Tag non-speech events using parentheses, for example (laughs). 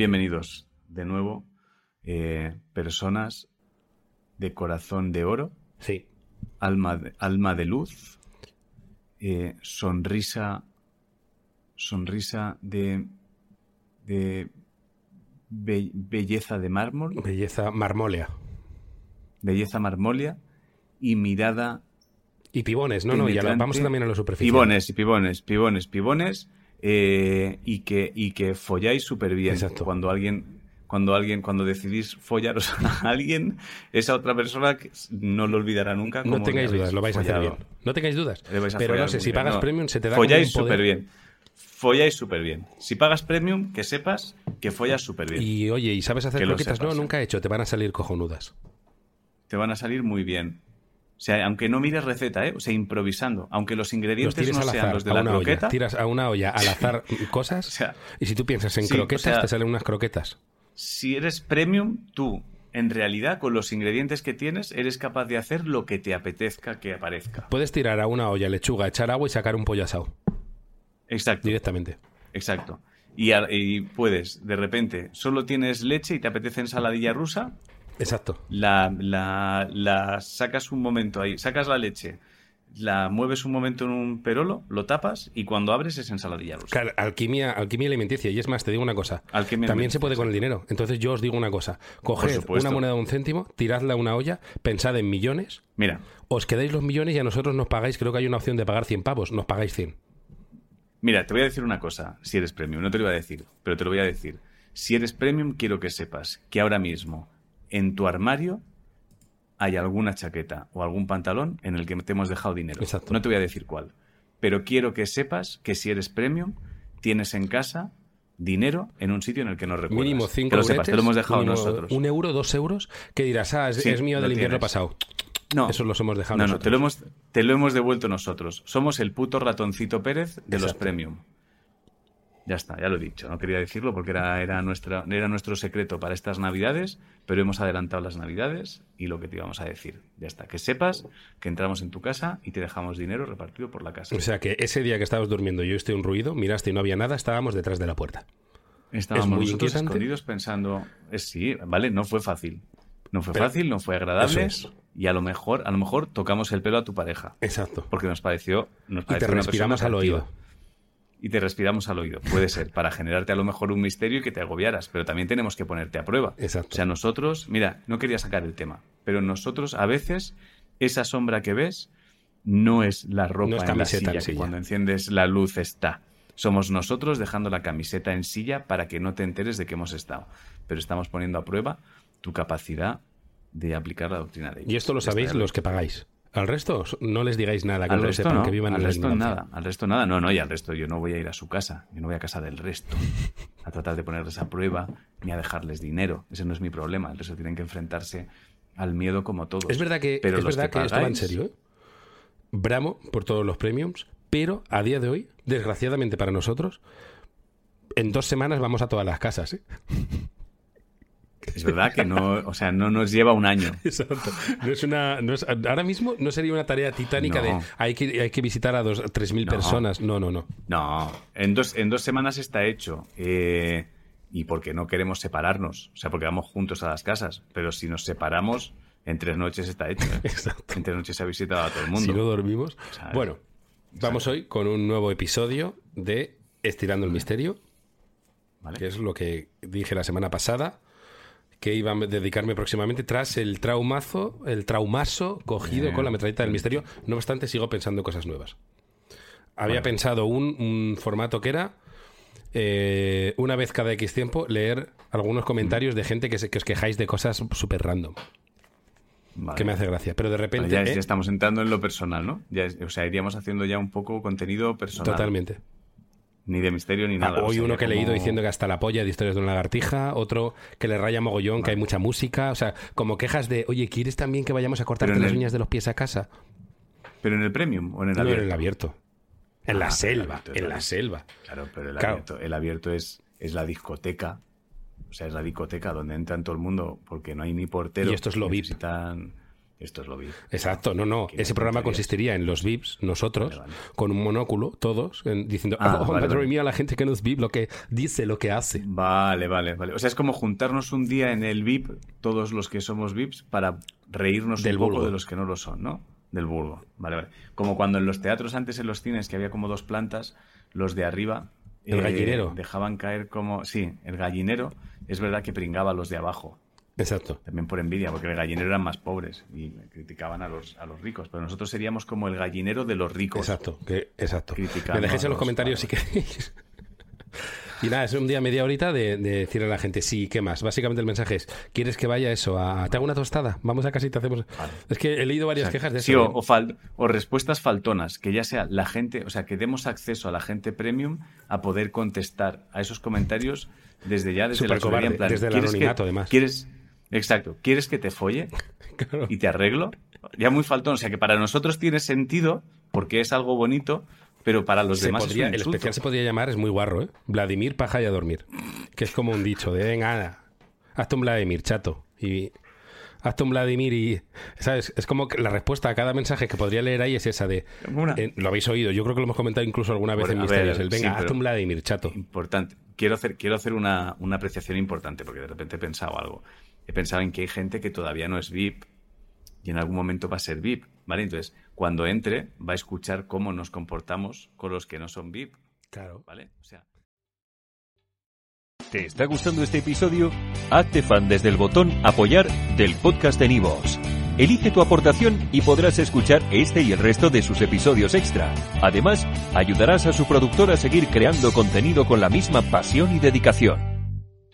bienvenidos de nuevo, eh, personas de corazón de oro, Sí. alma de, alma de luz, eh, sonrisa, sonrisa de, de be- belleza de mármol, Belleza marmólea. belleza marmórea y mirada Y pibones, no, no, ya lo- vamos también a lo superficial. Pibones, y pibones, pibones, pibones. Eh, y, que, y que folláis súper bien. Exacto. Cuando alguien, cuando alguien, cuando decidís follaros a (laughs) alguien, esa otra persona que no lo olvidará nunca. No tengáis dudas, lo vais a hacer bien. No tengáis dudas. Pero no sé, si bien. pagas No, premium se te da Folláis súper bien. Folláis súper bien. Si pagas premium, que sepas que follas súper bien. Y oye, ¿y sabes hacer croquetas? No, nunca he hecho, te van a salir cojonudas. Te van a salir muy bien. O sea, aunque no mires receta, ¿eh? O sea, improvisando. Aunque los Los ingredientes tires no sean azar, los de la una croqueta. olla. Tiras a una olla al azar (laughs) cosas O sea, y si tú piensas en sí, o croquetas, sea- te salen unas croquetas. si eres premium, tú, en realidad, con los ingredientes que tienes, eres capaz de hacer lo que te apetezca que aparezca. Puedes tirar a una olla lechuga, echar agua y sacar un pollo asado Exacto, directamente. exacto. Y, y puedes, de repente, solo tienes leche y te apetece ensaladilla rusa, Exacto. la, la, la sacas un momento ahí, sacas la leche, la mueves un momento en un perolo, lo tapas y cuando abres es ensaladilla rusa. Claro, alquimia, alquimia alimenticia. Y es más, te digo una cosa. Alquimia También se puede con el dinero. Entonces yo os digo una cosa. Coged una moneda de un céntimo, tiradla a una olla, pensad en millones, Mira, os quedáis los millones y a nosotros nos pagáis, creo que hay una opción de pagar 100 pavos, nos pagáis 100. Mira, te voy a decir una cosa, si eres premium, no te lo iba a decir, pero te lo voy a decir. Si eres premium, quiero que sepas que ahora mismo en tu armario hay alguna chaqueta o algún pantalón en el que te hemos dejado dinero. Exacto. No te voy a decir cuál, pero quiero que sepas que si eres premium, tienes en casa dinero en un sitio en el que no recuerdas. Mínimo 5 Que lo sepas, te lo hemos dejado nosotros. Un euro, dos euros, que dirás, ah, es, Sí, es mío del invierno pasado. No, Eso los hemos dejado no, no, nosotros. te lo, hemos, te lo hemos devuelto nosotros. Somos el puto ratoncito Pérez de los premium. Ya está, ya lo he dicho. No quería decirlo porque era, era, nuestra, era nuestro secreto para estas navidades, pero hemos adelantado las navidades y lo que te íbamos a decir. Ya está, que sepas que entramos en tu casa y te dejamos dinero repartido por la casa. O sea que ese día que estabas durmiendo y yo oíste un ruido, miraste y no había nada, estábamos detrás de la puerta. Estábamos muy nosotros inquietante. escondidos pensando, eh, sí, vale, no fue fácil. No fue Pero- fácil, no fue agradable es. y a lo mejor, a lo mejor tocamos el pelo a tu pareja. Exacto. Porque nos pareció, nos Y te pareció respiramos al oído. Y te respiramos al oído. Puede ser, para generarte a lo mejor un misterio y que te agobiaras, pero también tenemos que ponerte a prueba. Exacto. O sea, nosotros, mira, no quería sacar el tema, pero nosotros a veces esa sombra que ves no es la ropa No es en la camiseta silla, en que silla. cuando enciendes la luz está. Somos nosotros dejando la camiseta en silla para que no te enteres de que hemos estado. Pero estamos poniendo a prueba tu capacidad de aplicar la doctrina de ellos. Y esto lo sabéis los que pagáis. Al resto no les digáis nada, que al no resto sepan, no, que vivan al en la resto ignorancia. nada, al resto nada, no, no, y al resto yo no voy a ir a su casa, yo no voy a casa del resto a tratar de ponerles a prueba ni a dejarles dinero, ese no es mi problema, el resto tienen que enfrentarse al miedo como todos. Es verdad que, Pero es verdad que, que esto va en serio, ¿eh? Bramo por todos los premiums, pero a día de hoy, desgraciadamente para nosotros, en dos semanas vamos a todas las casas, ¿eh? Verdad que no, o sea, no nos lleva un año. (laughs) Exacto. No es una, no es- ahora mismo no sería una tarea titánica No. de hay que, hay que visitar a dos, 3.000 No. personas. No, no, no. No, en dos, en dos semanas está hecho. eh, y porque no queremos separarnos, o sea, porque vamos juntos a las casas, pero si nos separamos, en tres noches está hecho. ¿eh? Exacto. En tres noches se ha visitado a todo el mundo. Si no dormimos. Bueno, vamos hoy con un nuevo episodio de Estirando el Misterio, ¿vale? que es lo que dije la semana pasada, que iba a dedicarme próximamente tras el traumazo, el traumazo cogido Eh, con la metralleta del misterio. No obstante, sigo pensando cosas nuevas. Había Bueno. pensado un, un formato que era eh, una vez cada X tiempo leer algunos comentarios de gente que, se- que os quejáis de cosas súper random, Vale. que me hace gracia. Pero de repente... ya, eh, ya estamos entrando en lo personal, ¿no? Ya es- o sea, iríamos haciendo ya un poco contenido personal. Totalmente. Ni de misterio ni Ah, nada. o hoy sea, uno que he leído como- diciendo que hasta la polla de historias de una lagartija, otro que le raya mogollón, que hay mucha música, o sea, como quejas de, oye, ¿quieres también que vayamos a cortarte las el- uñas de los pies a casa? ¿Pero en el premium o en el No, abierto? en el abierto. En la Ah, selva, abierto, en la selva. Claro, pero el Claro. abierto, el abierto es, es la discoteca. O sea, es la discoteca donde entran todo el mundo porque no hay ni portero. Y esto es lo VIP. Esto es lo VIP. Exacto, no, no. ¿Qué Ese programa consistiría en los VIPs, nosotros, Vale, vale. con un monóculo, todos, en- diciendo, Ah, oh, vale, madre mía, la gente que no es VIP, lo que dice, lo que hace. Vale, vale, vale. O sea, es como juntarnos un día en el VIP, todos los que somos VIPs, para reírnos Del un poco vulgo. de los que no lo son, ¿no? Del vulgo. Vale, vale. Como cuando en los teatros antes en los cines, que había como dos plantas, los de arriba. eh, El gallinero. Dejaban caer como. Sí, el gallinero. Es verdad que pringaba a los de abajo. Exacto. También por envidia, porque el gallinero eran más pobres y criticaban a los, a los ricos. Pero nosotros seríamos como el gallinero de los ricos. Exacto, que, exacto. Me dejéis en los los- comentarios si queréis. (laughs) Y nada, es un día media horita de, de decirle a la gente, sí, ¿qué más? Básicamente el mensaje es, ¿quieres que vaya eso? A, ¿Te hago una tostada? Vamos a casa y te hacemos... Es que he leído varias O sea, quejas de sí, eso. o, ¿eh? o fal- o respuestas faltonas, que ya sea la gente, o sea, que demos acceso a la gente premium a poder contestar a esos comentarios desde ya, desde la en plan, desde el ¿quieres que- anonimato, además. ¿Quieres, exacto, ¿quieres que te folle (laughs) Claro. y te arreglo? Ya muy faltón, o sea, que para nosotros tiene sentido porque es algo bonito, pero para los Se demás podría- es un el especial se podría llamar, es muy guarro, ¿eh? Vladimir, paja y a dormir. Que es como un dicho de, venga, hazte un Vladimir, chato. Y hazte un Vladimir y... ¿Sabes? Es como que la respuesta a cada mensaje que podría leer ahí es esa de... Eh, lo habéis oído, yo creo que lo hemos comentado incluso alguna vez Bueno, en Misterios. El, venga, sí, hazte un Vladimir, chato. Importante. Quiero hacer, quiero hacer una, una apreciación importante porque de repente he pensado algo. He pensado en que hay gente que todavía no es VIP y en algún momento va a ser VIP, ¿vale? Entonces, cuando entre, va a escuchar cómo nos comportamos con los que no son VIP, Claro. ¿vale? O sea, ¿Te está gustando este episodio? Hazte fan desde el botón Apoyar del podcast de Nivos. Elige tu aportación y podrás escuchar este y el resto de sus episodios extra. Además, ayudarás a su productor a seguir creando contenido con la misma pasión y dedicación.